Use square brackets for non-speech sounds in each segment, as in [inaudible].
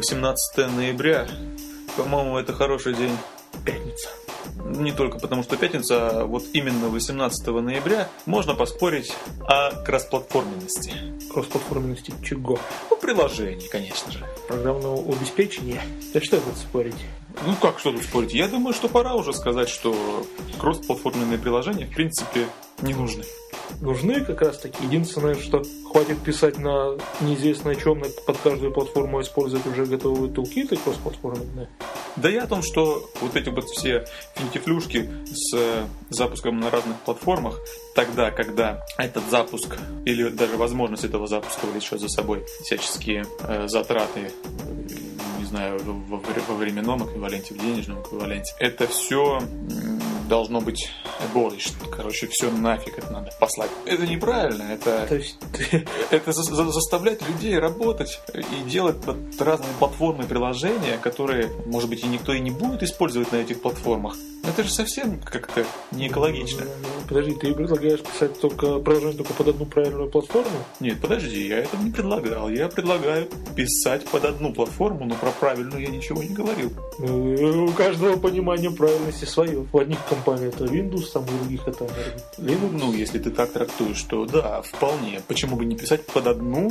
18 ноября. По-моему, это хороший день. Пятница. Не только потому, что пятница, а вот именно 18 ноября можно поспорить о кроссплатформенности. Кроссплатформенности чего? Ну, приложений, конечно же. Программного обеспечения. Да что тут спорить? Ну как что тут спорить? Я думаю, что пора уже сказать, что кроссплатформенные приложения в принципе не нужны. Нужны как раз таки. Единственное, что хватит писать на неизвестно чем под каждую платформу, а использовать уже готовые тулкиты кроссплатформенные. Да я о том, что вот эти вот все финтифлюшки с э, запуском на разных платформах, тогда, когда этот запуск или даже возможность этого запуска влечет за собой всяческие э, затраты не знаю, во временном эквиваленте, в денежном эквиваленте. Это все должно быть abolished. Короче, все нафиг это надо послать. Это неправильно. Это, То есть... [laughs] это за, за, заставлять людей работать и делать под разные платформы приложения, которые, может быть, и никто и не будет использовать на этих платформах. Это же совсем как-то не экологично. Подожди, ты предлагаешь писать только приложение только под одну правильную платформу? Нет, подожди, я этого не предлагал. Я предлагаю писать под одну платформу, но про правильную я ничего не говорил. Ну, у каждого понимание правильности свое. У одних компаний это Windows, там у других это Linux. Ну, если ты так трактуешь, то да, вполне. Почему бы не писать под одну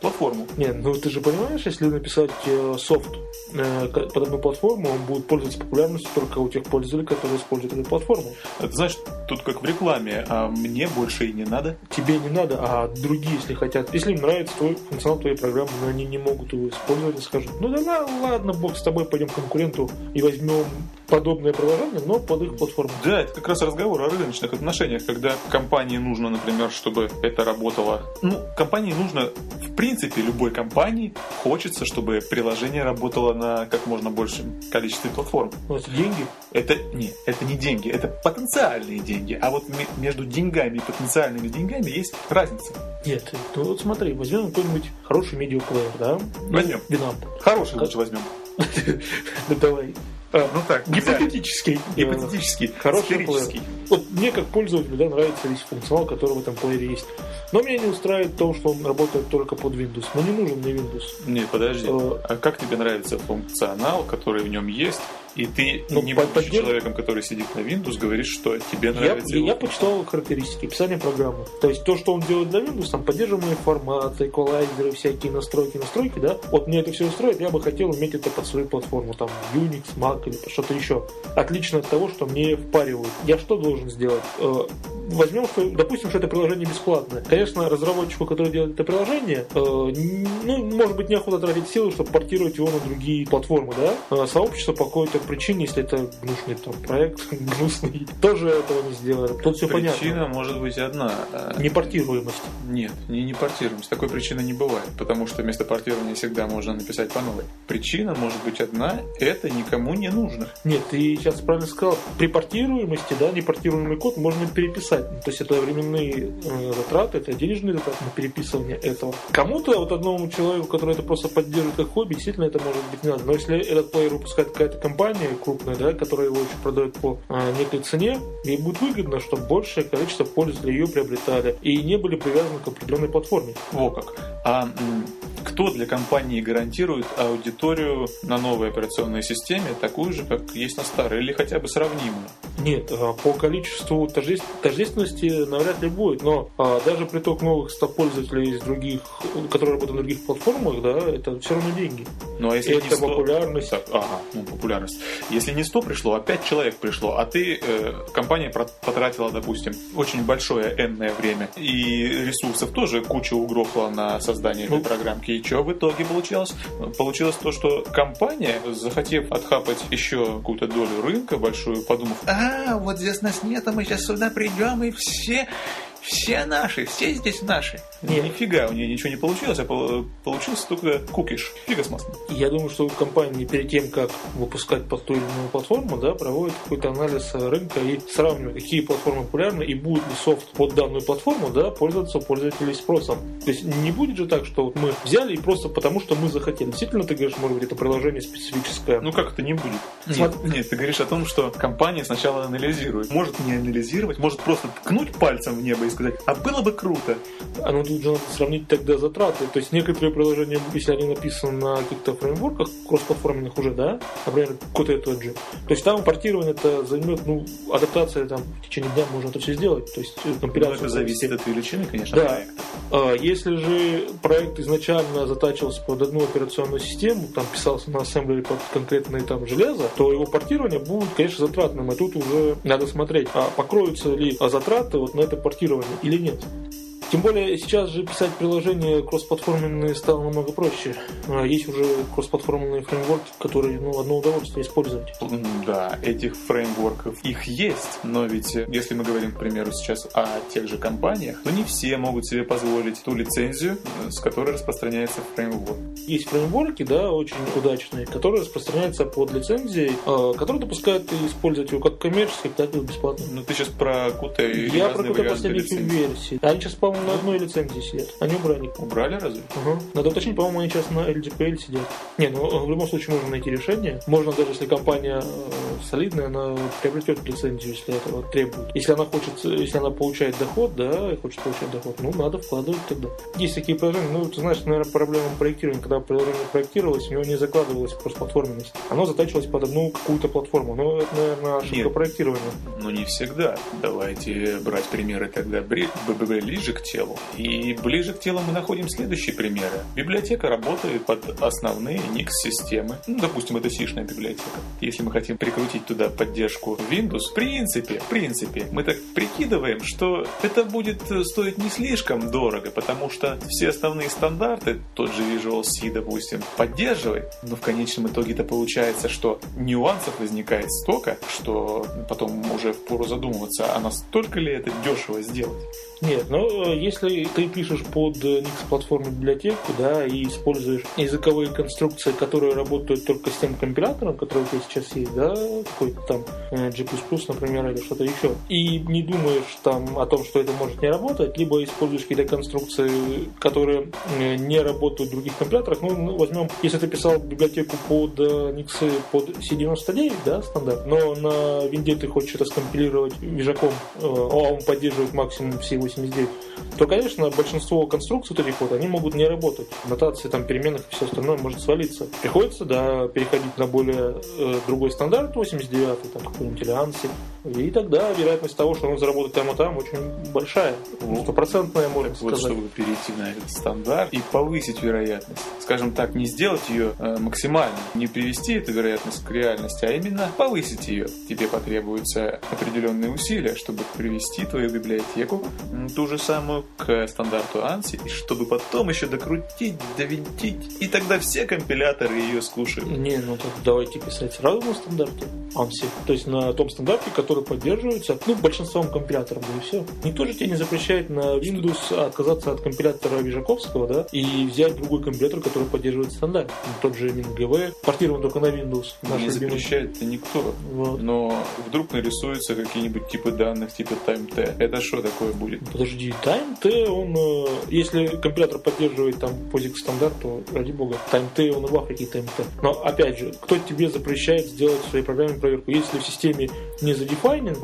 платформу? Нет, ну ты же понимаешь, если написать э, софт э, под одну платформу, он будет пользоваться популярностью только у тех пользователей, которые используют эту платформу. Это значит, тут как в рекламе, а мне больше и не надо. Тебе не надо, а другие, если хотят. Если им нравится твой функционал твоей программы, но они не могут его использовать, скажут, ну да ладно, бог с тобой, пойдем к конкуренту и возьмем подобное приложение, но под их платформу. Да, это как раз разговор о рыночных отношениях, когда компании нужно, например, чтобы это работало. Ну, компании нужно, в принципе, любой компании хочется, чтобы приложение работало на как можно большем количестве платформ. Но это деньги? Это не, это не деньги, это потенциальные деньги. А вот между деньгами и потенциальными деньгами есть разница. Нет, ну вот смотри, возьмем какой-нибудь хороший медиаплеер, да? Возьмем. Винамп. Хороший лучше возьмем. [laughs] Ну давай. А, ну так, гипотетический. Гипотетический. Хороший плеер. Вот мне как пользователю да, нравится весь функционал, который в этом плеере есть. Но меня не устраивает то, что он работает только под Windows. Мне не нужен мне Windows. Нет, подожди. Э, а как тебе нравится функционал, который в нем есть, и ты, Ну, не будучи поддерж- человеком, который сидит на Windows, говоришь, что тебе Я, нравится я его почитал характеристики, описание программы. То есть то, что он делает для Windows, там поддерживаемые форматы, эквалайзеры, всякие настройки, настройки, да. Вот мне это все устроит, я бы хотел иметь это под свою платформу, там Unix, Mac или что-то еще. Отлично от того, что мне впаривают. Я что должен сделать? Возьмем, что, допустим, что это приложение бесплатное. Конечно, разработчику, который делает это приложение, э, ну, может быть, неохота тратить силы, чтобы портировать его на другие платформы, да? А сообщество по какой-то причине, если это гнусный там проект, [laughs] гнусный, тоже этого не сделали. Тут все Причина понятно. может быть одна. а, Непортируемость. Нет, не, не портируемость. Такой причины не бывает, потому что вместо портирования всегда можно написать по новой. Причина может быть одна, это никому не нужно. Нет, ты сейчас правильно сказал. При портируемости, да, непортируемый код можно переписать. Ну, То есть это временные э, затраты, это денежные затраты на переписывание этого. Кому-то, вот одному человеку, который это просто поддерживает как хобби, действительно это может быть не надо. Но если этот плеер выпускает какая-то компания крупная, да, которая его еще продает по э, некой цене, ей будет выгодно, чтобы большее количество пользователей ее приобретали и не были привязаны к определенной платформе. Во как. А кто для компании гарантирует аудиторию на новой операционной системе такую же, как есть на старой, или хотя бы сравнимую? Нет, а, по количеству тождеств- тождественности навряд ли будет, но а, даже приток новых 100 пользователей из других, которые работают на других платформах, да, это все равно деньги. Ну а если Это не 100... популярность. Так, ага, ну популярность. Если не 100 пришло, а 5 человек пришло, а ты, э, компания потратила, допустим, очень большое энное время, и ресурсов тоже куча угрохла на создание этой Ну. программки. И что в итоге получилось? Получилось то, что компания, захотев отхапать еще какую-то долю рынка большую, подумав, а, вот здесь нас нет, а мы сейчас сюда придем, и все... Все наши, все здесь наши. Нет. Нифига, у нее ничего не получилось, а пол- получился только кукиш. Фига с маслом. Я думаю, что компании перед тем, как выпускать под ту или иную платформу, да, проводят какой-то анализ рынка и сравнивают, какие платформы популярны и будет ли софт под данную платформу да, пользоваться у пользователей спросом. То есть не будет же так, что вот мы взяли и просто потому, что мы захотели. Действительно, ты говоришь, может быть, это приложение специфическое. Ну как это не будет? Смотри- Нет, нет, ты говоришь о том, что компания сначала анализирует. Может не анализировать, может просто ткнуть пальцем в небо и сказать, а было бы круто. А ну тут же надо сравнить тогда затраты. То есть некоторые приложения, если они написаны на каких-то фреймворках кроссплатформенных уже, да, например, какой-то тот же, то есть там портирование это займет, ну, адаптация там в течение дня можно это все сделать. То есть компиляция. Ну, это зависит от величины, конечно, да. проекта. А, если же проект изначально затачивался под одну операционную систему, там писался на ассемблере под конкретное там железо, то его портирование будет, конечно, затратным. И тут уже надо смотреть, а покроются ли затраты вот на это портирование или нет. Тем более сейчас же писать приложения кроссплатформенные стало намного проще. А, Есть уже кроссплатформенные фреймворки, которые ну, одно удовольствие использовать. Да, этих фреймворков их есть, но ведь э, если мы говорим, к примеру, сейчас о тех же компаниях, то не все могут себе позволить ту лицензию, э, с которой распространяется фреймворк. Есть фреймворки, да, очень удачные, которые распространяются под лицензией, а, которые допускают использовать его как коммерчески, так и бесплатно. Ну, ты сейчас про какую-то Я про какую-то последних версий. Они сейчас, по-моему, на одной лицензии сидят. Они убрали. Убрали разве? Ага. Надо уточнить, по-моему, они сейчас на LGPL сидят. Не, ну в любом случае можно найти решение. Можно даже, если компания э, солидная, она приобретет лицензию, если этого требует. Если она хочет, если она получает доход, да, и хочет получать доход, ну, надо вкладывать тогда. Есть такие приложения, ну, ты знаешь, наверное, проблема проектирования, когда приложение проектировалось, у него не закладывалась кроссплатформенность. Оно затачивалось под одну какую-то платформу. Но это, наверное, ошибка Нет. проектирования. Ну, не всегда. Давайте брать примеры тогда ближе к телу. И ближе к телу мы находим следующие примеры. Библиотека работает под основные Nix-системы. Ну, допустим, это сишная библиотека. Если мы хотим прикрутить туда поддержку Windows, в принципе, в принципе, мы так прикидываем, что это будет э, стоить не слишком дорого, потому что все основные стандарты, тот же Visual C, допустим, поддерживает, но в конечном итоге-то получается, что нюансов возникает столько, что потом уже впору задумываться, а настолько ли это дешево сделать? Нет, э, если ты пишешь под э, Nix платформу библиотеку, да, и используешь языковые конструкции, которые работают только с тем компилятором, который у тебя сейчас есть, да, какой-то там э, G++, например, или что-то еще, и не думаешь там о том, что это может не работать, либо используешь какие-то конструкции, которые э, не работают в других компиляторах, ну, ну, возьмем, если ты писал библиотеку под э, Nix под C99, да, стандарт, но на винде ты хочешь это скомпилировать вижаком, э, а он поддерживает максимум C89, то, конечно, большинство конструкций вот этих вот, они могут не работать. Нотации там переменных и все остальное может свалиться. Приходится, да, переходить на более э, другой стандарт 89, там какой-нибудь или ANSI. И тогда вероятность того, что он заработает там и там, очень большая. Стопроцентная, можно Так вот, сказать. чтобы перейти на этот стандарт и повысить вероятность. Скажем так, не сделать ее э, максимально, не привести эту вероятность к реальности, а именно повысить ее. Тебе потребуются определенные усилия, чтобы привести твою библиотеку, ту же самую, к стандарту ANSI, и чтобы потом еще докрутить, довинтить, и тогда все компиляторы ее скушают. Не, ну так давайте писать сразу на стандарте ANSI. То есть на том стандарте, который поддерживается ну, большинством компиляторов, да и все. Никто же тебе не запрещает на Windows отказаться от компилятора Вижаковского, да, и взять другой компилятор, который поддерживает стандарт. Ну, тот же WinGV, портирован только на Windows. Не запрещает это никто. Вот. Но вдруг нарисуются какие-нибудь типы данных, типа TimeT. Это что такое будет? Подожди, TimeT, он, э, если компилятор поддерживает там POSIX стандарт, то ради бога, TimeT, он и в Африке TimeT. Но опять же, кто тебе запрещает сделать в своей программе проверку? Если в системе не задефайнен,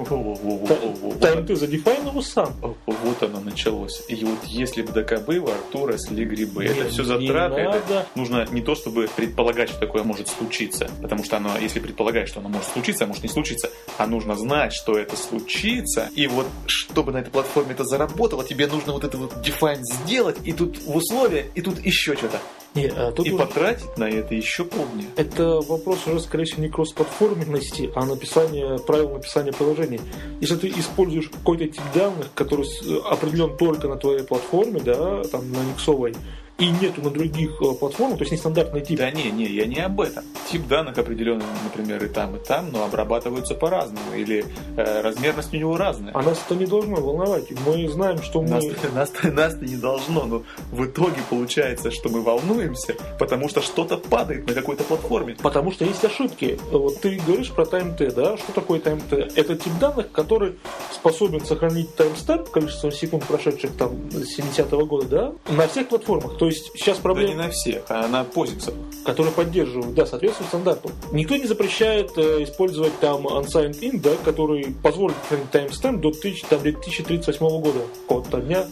TimeT задефайн его сам. Вот оно началось. И вот если бы ДК было, Артура сли грибы. Это Нет, все не затраты. это нужно не то, чтобы предполагать, что такое может случиться. Потому что оно, если предполагать, что оно может случиться, а может не случиться, а нужно знать, что это случится. И вот, чтобы на этой платформе это заработало, тебе нужно вот это вот define сделать, и тут в условия, и тут еще что-то. Не, а тут И уже- потратить на это еще полдня. Это вопрос уже, скорее всего, не кроссплатформенности, а написания, правил написания приложений. Если ты используешь какой-то тип данных, который с- определен только на твоей платформе, да, там на Никсовой, и нету на других э, платформах, то есть нестандартный тип. Да не, не, я не об этом. Тип данных определенный, например, и там, и там, но обрабатываются по-разному. Или э, размерность у него разная. А нас это не должно волновать. Мы знаем, что мы... Нас, [laughs] нас, нас-то не должно, но в итоге получается, что мы волнуемся, потому что что-то падает на какой-то платформе. Потому что есть ошибки. Вот ты говоришь про TimeT, да? Что такое TimeT? Это тип данных, который способен сохранить таймстемп, количество секунд, прошедших там с 70-го года, да, на всех платформах. То есть сейчас Да проблема... не на всех, а на POSIX. которые поддерживают, да, соответствует стандарту. Никто не запрещает э, использовать там unsigned in, да, который позволит хранить таймстемп до 1000, там, 2038 года, какого-то дня.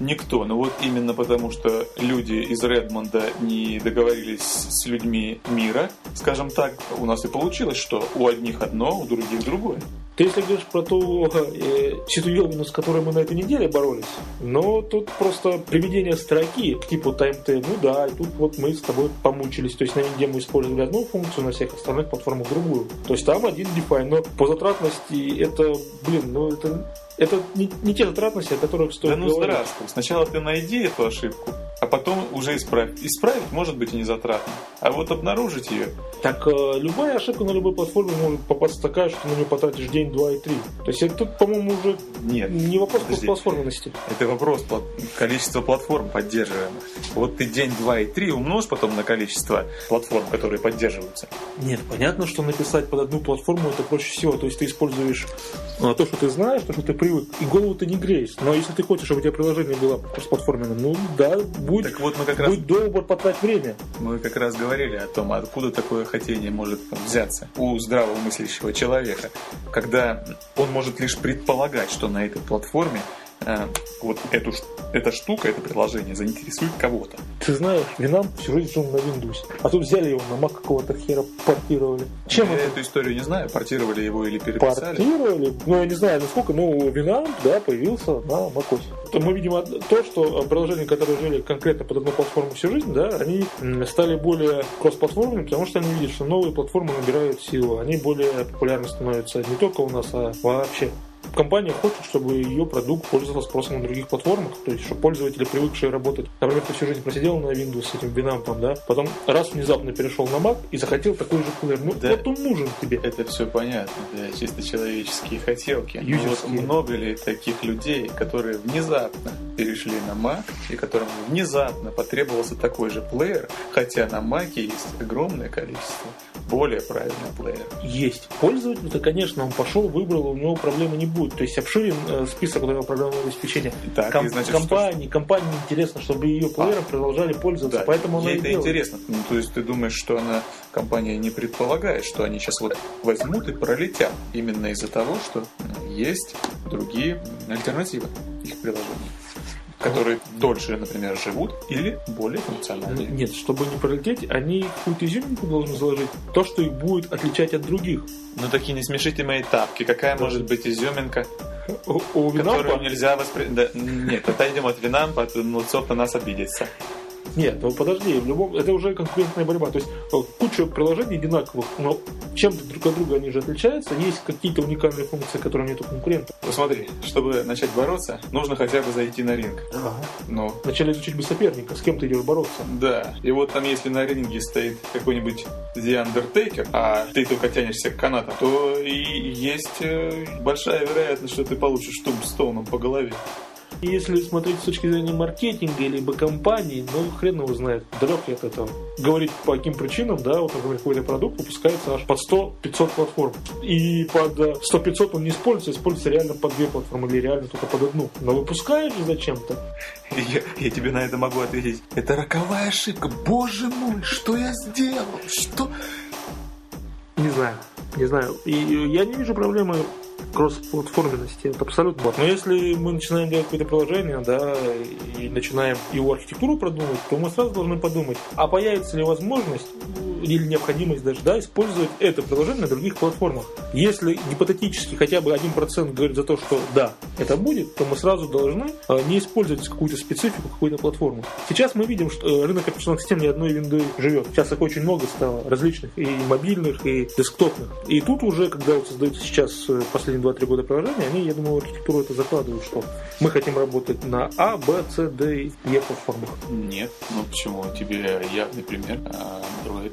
Никто. Но вот именно потому, что люди из Редмонда не договорились с людьми мира, скажем так, у нас и получилось, что у одних одно, у других другое. Ты если говоришь про ту э, с которой мы на этой неделе боролись, но тут просто приведение строки к типу TimeT, ну да, и тут вот мы с тобой помучились. То есть на винде мы использовали одну функцию, на всех остальных платформах другую. То есть там один define, но по затратности это, блин, ну это это не, не те затратности, о которых стоит Да ну говорить. здравствуй. Сначала ты найди эту ошибку, а потом уже исправь. Исправить может быть и не затратно. А вот обнаружить ее, Так э, любая ошибка на любой платформе может попасться такая, что на нее потратишь день, два и три. То есть это тут, по-моему, уже нет. не вопрос Подожди. платформенности. Это вопрос количества платформ поддерживаемых. Вот ты день, два и три умножь потом на количество платформ, которые поддерживаются. Нет, понятно, что написать под одну платформу это проще всего. То есть ты используешь э, то, что ты знаешь, то, что ты привык, и голову ты не греешь. Но если ты хочешь, чтобы у тебя приложение было кроссплатформенным, ну да, будь, Так вот мы как раз будь добр потратить время. Мы как раз говорили о том, откуда такое хотение может взяться у здравомыслящего человека, когда он может лишь предполагать, что на этой платформе э, вот эту, эта штука, это приложение заинтересует кого-то. Ты знаешь, Винам всю жизнь жил на Windows. А тут взяли его на Mac какого-то хера портировали. Чем Я это эту историю не знаю, портировали его или переписали. портировали? Ну, я не знаю, насколько, но Винам, да, появился на macOS. То мы видим то, что приложения, которые жили конкретно под одну платформу всю жизнь, да, они стали более кроссплатформенными, потому что они видят, что новые платформы набирают силу, они более популярны становятся не только у нас, а вообще. Компания хочет, чтобы ее продукт пользовался спросом на других платформах, то есть, чтобы пользователи, привыкшие работать, например, ты всю жизнь просидел на Windows с этим винампом, да, потом раз внезапно перешел на Mac и захотел такой же плеер. Ну, Да. вот он нужен тебе. Это все понятно, это чисто человеческие хотелки. Но вот Юзерские. много ли таких людей, которые внезапно перешли на Mac, и которым внезапно потребовался такой же плеер, хотя на Mac есть огромное количество более правильных плееров. есть пользователь, то, конечно, он пошел, выбрал, у него проблемы не будет. То есть обширен э, список вот этого программного обеспечения. Так, Ком- значит, что- компании, компании интересно, чтобы ее плеером продолжали пользоваться, Да, поэтому она это делает. интересно. Ну, то есть ты думаешь, что она, компания не предполагает, что они сейчас вот возьмут и пролетят именно из-за того, что м, есть другие альтернативы их приложений, которые дольше, например, живут или более функциональны. Нет, чтобы не пролететь, они какую-то изюминку должны заложить. То, что их будет отличать от других. Ну так и не смешите мои тапки. Какая может быть изюминка, У, у которую нельзя воспринять? нет, отойдем от Винампа, а то Нуцов на нас обидится. Нет, ну подожди, в любом это уже конкурентная борьба. То есть э, куча приложений одинаковых, но чем-то друг от друга они же отличаются. Есть какие-то уникальные функции, которые нет у конкурента. Ну смотри, чтобы начать бороться, нужно хотя бы зайти на ринг. Ну, Вначале изучить бы соперника, с кем ты идешь бороться. Да, и вот там, если на ринге стоит какой-нибудь The Undertaker, а ты только тянешься к канатам, то и есть э, большая вероятность, что ты получишь тумстоуном по голове. И Если смотреть с точки зрения маркетинга либо компании, ну хрен его знает, далек я от этого. Говорить по каким причинам, да, вот, например, какой-то продукт выпускается аж под 100-500 платформ. И под э, 100-500 он не используется, используется реально под две платформы или реально только под одну. Но выпускаешь зачем-то. Я, я тебе на это могу ответить. Это роковая ошибка. Боже мой, что я сделал? Что? Не знаю, не знаю. И я не вижу проблемы кросс-платформенности. Это абсолютно бот. Но если мы начинаем делать какое-то приложение, да, и начинаем его архитектуру продумывать, то мы сразу должны подумать, а появится ли возможность или необходимость даже, да, использовать это приложение на других платформах. Если гипотетически хотя бы 1% говорит за то, что да, это будет, то мы сразу должны э, не использовать какую-то специфику, какую-то платформу. Сейчас мы видим, что э, рынок операционных систем ни одной винды живет. Сейчас их очень много стало, различных, и мобильных, и десктопных. И тут уже, когда вот создаются сейчас э, последние 2-3 года приложения, они, я думаю, архитектуру это закладывают, что мы хотим работать на А, Б, С, Д и Е платформах. Нет. Ну почему? Тебе явный пример. А, Android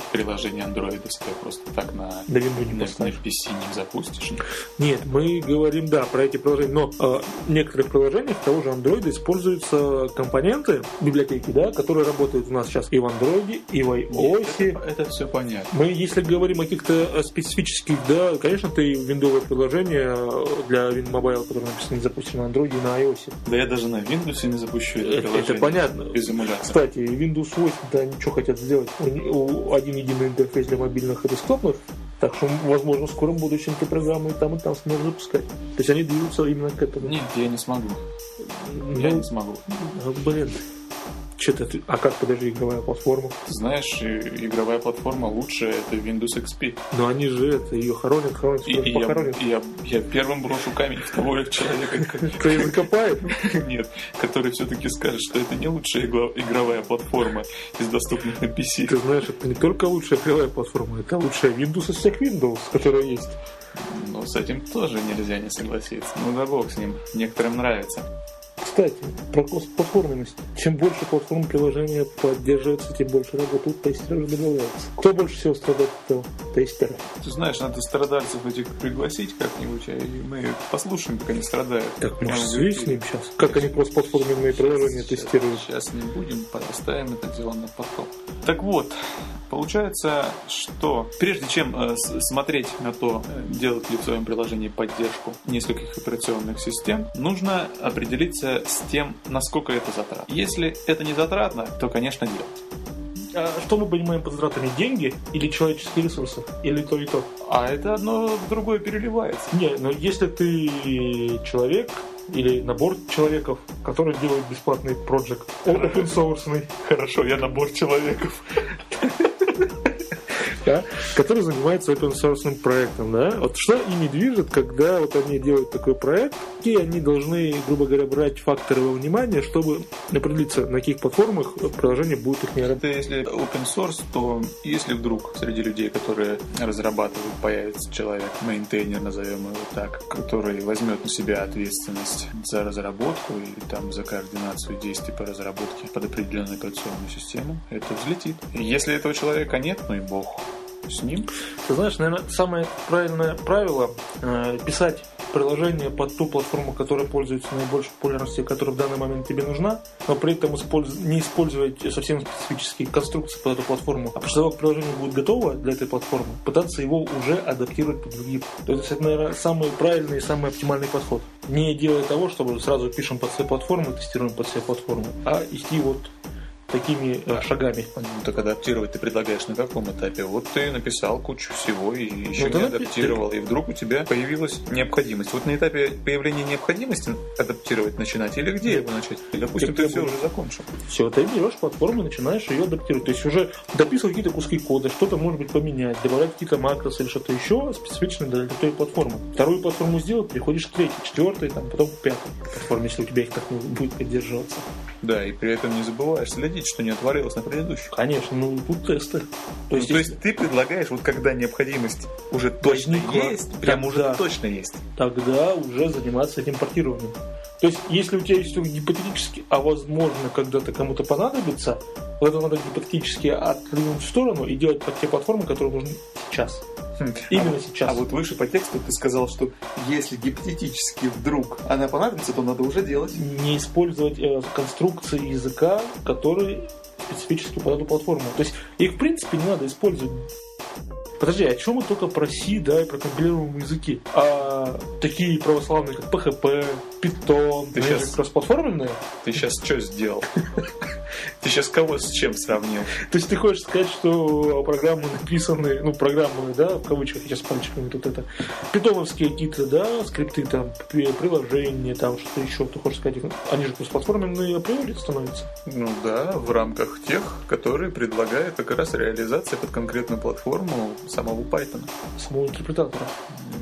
приложение Android себе просто так на, на, Windows не на, на. PC не запустишь. Нет, мы говорим, да, про эти приложения, но э, в некоторых приложениях того же Android используются компоненты, библиотеки, да, которые работают у нас сейчас и в Android, и в iOS. Нет, это, это все понятно. Мы, если говорим о каких-то э, специфических, да, конечно, ты виндовое приложение для WinMobile, которое написано, не запустишь на Android и на iOS. Да я даже на Windows не запущу это, Это, приложение это понятно. без эмулятора. Кстати, Windows 8, да, ничего хотят сделать. У- один единый интерфейс для мобильных десктопных. Так что, возможно, в скором будущем ты программы и там, и там сможешь запускать. То есть они движутся именно к этому. Нет, я не смогу. Ну, Я не смогу. а, блин. Что-то. А как, подожди, игровая платформа? Ты знаешь, игровая платформа лучшая это Windows XP. Но они же это, ее хоронят, хоронят, И, и я, похоронят. я, я первым брошу камень в того человека, [laughs] Кто ее закопает? нет, который все-таки скажет, что это не лучшая игровая платформа из доступных на PC. Ты знаешь, это не только лучшая игровая платформа, это лучшая Windows из всех Windows, которая есть. Но с этим тоже нельзя не согласиться. Ну да бог с ним. Некоторым нравится. Кстати, про платформенность. Чем больше платформ приложения поддерживается, тем больше работают тестеров добавляется. Кто больше всего страдает от этого? Тестеры. Ты знаешь, надо страдальцев этих пригласить как-нибудь, а и мы послушаем, как они страдают. Так, может, свистнем сейчас? Как они кросс-платформенные приложения Сейчас- тестируют? Сейчас не будем, поставим это дело на потом. Так вот, получается, что прежде чем э, смотреть на то, э, делать ли в своем приложении поддержку нескольких операционных систем, нужно определиться с тем, насколько это затратно. Если это не затратно, то, конечно, делать. А что мы понимаем под затратами? Деньги или человеческие ресурсы? Или то и то? А это одно в другое переливается. Не, но если ты человек или набор человеков, который делает бесплатный проект, open source, Хорошо, я набор человеков. Да, который занимается open source проектом, да, вот что ими движет, когда вот они делают такой проект, и они должны, грубо говоря, брать факторы во внимание, чтобы определиться, на каких платформах приложение будет их не работать. Если open source, то если вдруг среди людей, которые разрабатывают, появится человек, мейнтейнер, назовем его так, который возьмет на себя ответственность за разработку и там за координацию действий по разработке под определенную операционную систему, это взлетит. И если этого человека нет, ну и бог с ним. Ты знаешь, наверное, самое правильное правило э, писать приложение под ту платформу, которая пользуется наибольшей популярностью, которая в данный момент тебе нужна, но при этом использ- не использовать совсем специфические конструкции под эту платформу. А после того, как приложение будет готово для этой платформы, пытаться его уже адаптировать под другие. То есть это, наверное, самый правильный и самый оптимальный подход. Не делая того, чтобы сразу пишем под все платформы, тестируем под все платформы, а идти вот такими э, шагами. Так адаптировать ты предлагаешь на каком этапе? Вот ты написал кучу всего и еще Ну, не да, адаптировал, и вдруг у тебя появилась необходимость. Вот на этапе появления необходимости адаптировать начинать или где его начать? Допустим, Ты ты все уже закончил. Все, ты берешь платформу и начинаешь ее адаптировать. То есть уже дописывать какие-то куски кода, что-то может быть поменять, добавлять какие-то макросы или что-то еще специфичное для той платформы. Вторую платформу сделал, переходишь к третьей, четвертой, там, потом к пятой платформе, если у тебя их так будет поддерживаться. Да, и при этом не забываешь следить, что не отвалилось на предыдущих. Конечно, ну тут тесты. То То есть, есть, если- ты предлагаешь, вот когда необходимость уже точно Возникла, есть, прям уже тогда. точно есть. тогда уже заниматься этим портированием. То есть, если у тебя есть только гипотетически, а возможно, когда-то кому-то понадобится, вот это надо гипотетически отодвинуть в сторону и делать под те платформы, которые нужны сейчас. Именно а, сейчас. А вот выше по тексту ты сказал, что если гипотетически вдруг она понадобится, то надо уже делать. не использовать э, конструкции языка, которые специфически под эту платформу. То есть их в принципе не надо использовать. Подожди, о чем мы только про C, да, и про компилируемые языки? А такие православные, как PHP, Python, Ты же кроссплатформенные. Ты сейчас что сделал? [laughs] Ты сейчас кого с чем сравнил? То есть ты хочешь сказать, что программы написаны, ну, программы, да, в кавычках, я с пальчиками тут это, питоновские какие-то, да, скрипты, там, при- приложения, там, что-то еще, ты хочешь сказать, они же платформенные априори становятся. Ну да, в рамках тех, которые предлагают как раз реализация под конкретную платформу самого Python. самого интерпретатора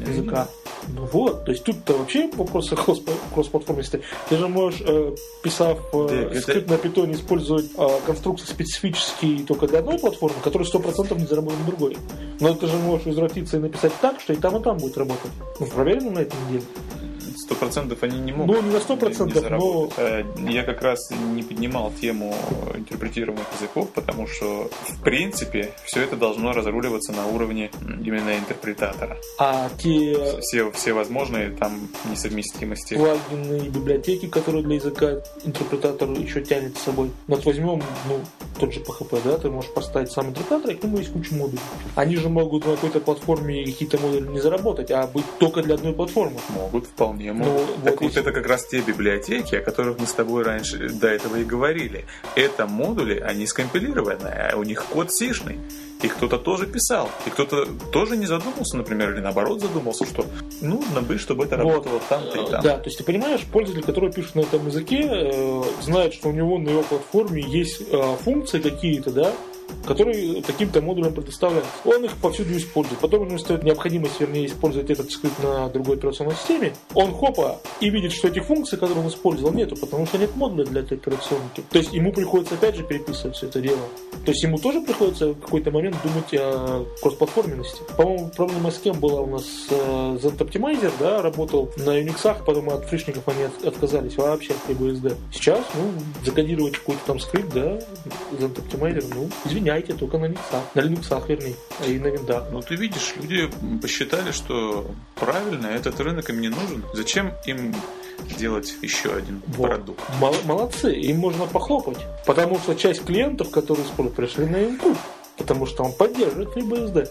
языка. Ну вот, то есть тут-то вообще вопрос о кросс- [laughs] кросс-платформенности. Ты же можешь, э, писав э, скрипт на питоне, использовать э, конструкции специфические только для одной платформы, которые 100% не заработают на другой. Но ты же можешь извратиться и написать так, что и там, и там будет работать. Ну, проверено на этом деле. Сто процентов они не могут. Ну, не на сто процентов, но... Э, я как раз не поднимал тему интерпретируемых языков, потому что, в принципе, все это должно разруливаться на уровне именно интерпретатора. А те... Все, все возможные там несовместимости. Плагины и библиотеки, которые для языка интерпретатор еще тянет с собой. Вот возьмем, ну, тот же PHP, да, ты можешь поставить сам интерпретатор, и к нему есть куча модулей. Они же могут на какой-то платформе какие-то модули не заработать, а быть только для одной платформы. Могут, вполне могут. Ну, так вот, вот это как раз те библиотеки, о которых мы с тобой раньше до этого и говорили. Это модули, они скомпилированные, а у них код сишный. И кто-то тоже писал. И кто-то тоже не задумался, например, или наоборот задумался, что нужно бы, чтобы это работало вот. там-то и там. Да, то есть ты понимаешь, пользователь, который пишет на этом языке, э, знает, что у него на его платформе есть э, функции какие-то, да, который таким-то модулем предоставляется. Он их повсюду использует. Потом ему стоит необходимость, вернее, использовать этот скрипт на другой операционной системе. Он хопа и видит, что этих функций, которые он использовал, нету, потому что нет модуля для этой операционки. То есть ему приходится опять же переписывать все это дело. То есть ему тоже приходится в какой-то момент думать о кроссплатформенности. По-моему, проблема с кем была у нас э, Zend Optimizer, да, работал на Unix, потом от фришников они отказались вообще от FreeBSD. Сейчас, ну, закодировать какой-то там скрипт, да, Zend Optimizer, ну, извини, меняйте только на Linux, на Linux, вернее, и на виндах. Ну, ты видишь, люди посчитали, что правильно, этот рынок им не нужен. Зачем им делать еще один вот. продукт? Молодцы, им можно похлопать. Потому что часть клиентов, которые используют, пришли на Input. Потому что он поддерживает FreeBSD. То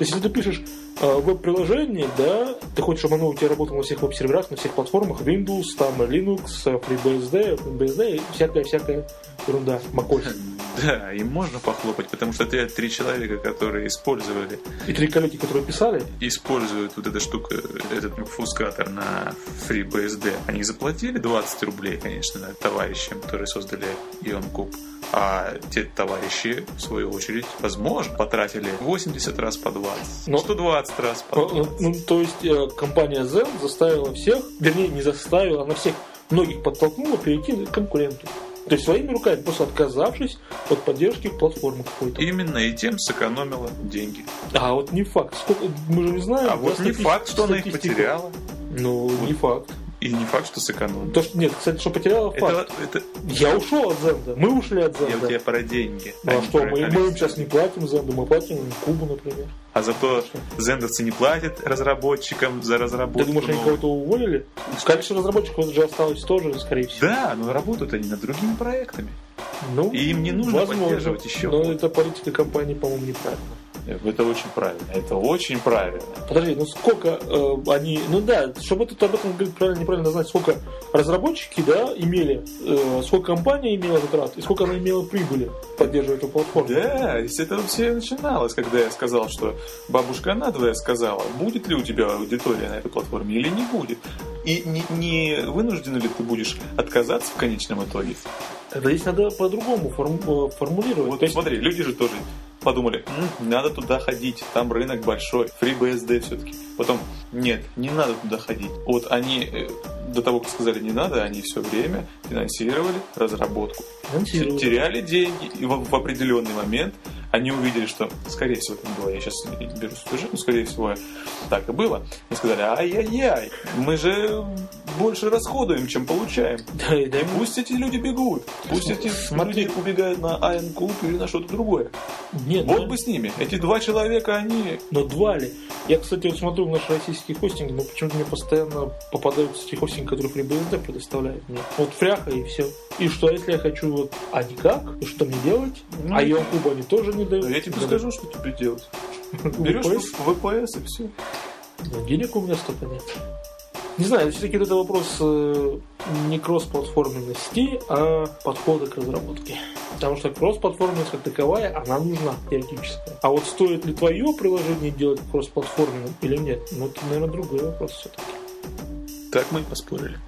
есть, если ты пишешь э, веб-приложение, да, ты хочешь, чтобы оно у тебя работало на всех веб-серверах, на всех платформах, Windows, там, Linux, FreeBSD, FreeBSD и всякая-всякая ерунда, macOS. Да, им можно похлопать, потому что это три человека, которые использовали. И три коллеги, которые писали? Используют вот эта штука, этот фускатор на FreeBSD. Они заплатили 20 рублей, конечно, товарищам, которые создали IonCube. А те товарищи, в свою очередь, возможно, потратили 80 раз по 20, Но, 120 раз по 20. Ну, ну, то есть э, компания Zen заставила всех, вернее, не заставила, она всех многих подтолкнула перейти к конкуренту. То есть своими руками, просто отказавшись от поддержки платформы какой-то. Именно и тем сэкономила деньги. А вот не факт. Сколько, мы же не знаем. А вот не факт, что она их потеряла. Ну, вот. не факт. И не факт, что сэкономила. То, что, нет, кстати, что потеряла факт. Это, это... Я ушел от Зенда. Мы ушли от Зенда. Я у тебя про деньги. Ну, а, что, мы, мы им сейчас не платим Зенду, мы платим Кубу, например. А зато зендовцы не платят разработчикам за разработку. Ты думаешь, они кого-то уволили? Конечно, разработчиков же осталось тоже, скорее всего. Да, но работают они над другими проектами. Ну, и им не нужно возможно, поддерживать еще. Но это политика компании, по-моему, неправильно. Это очень правильно. Это очень правильно. Подожди, ну сколько э, они... Ну да, чтобы тут об этом говорить правильно, неправильно знать, сколько разработчики, да, имели, э, сколько компания имела затрат и сколько она имела прибыли поддерживать эту платформу. Да, с этого все начиналось, когда я сказал, что бабушка надвое сказала, будет ли у тебя аудитория на этой платформе или не будет. И не, не вынужден ли ты будешь отказаться в конечном итоге? Это здесь надо по-другому форму, формулировать. Вот есть... смотри, люди же тоже подумали, надо туда ходить, там рынок большой, FreeBSD все-таки. Потом, нет, не надо туда ходить. Вот они э, до того, как сказали не надо, они все время финансировали разработку. Финансировали. Теряли деньги, и в, в определенный момент они увидели, что, скорее всего, это было, я сейчас беру сюжет, но, скорее всего, так и было. И сказали, ай-яй-яй, мы же больше расходуем, чем получаем. Да, и, да, и пусть эти люди бегут, пусть эти Смотри. люди убегают на Iron Club или на что-то другое. Нет, вот но... бы с ними. Эти два человека, они... Но два ли? Я, кстати, вот смотрю наш российский хостинг, но почему-то мне постоянно попадаются эти хостинги, которые FreeBSD предоставляет мне. Вот фряха и все. И что, если я хочу вот, а никак? И что мне делать? Ну, а Ion Club они тоже не дают. Я тебе да. скажу, что тебе делать. [laughs] Берешь VPS и все. денег у меня столько нет. Не знаю, все-таки это вопрос э, не кросс-платформенности, а подхода к разработке. Потому что кросс-платформенность как таковая, она нужна теоретически. А вот стоит ли твое приложение делать кросс-платформенным или нет, ну это, наверное, другой вопрос все-таки. Так мы и поспорили.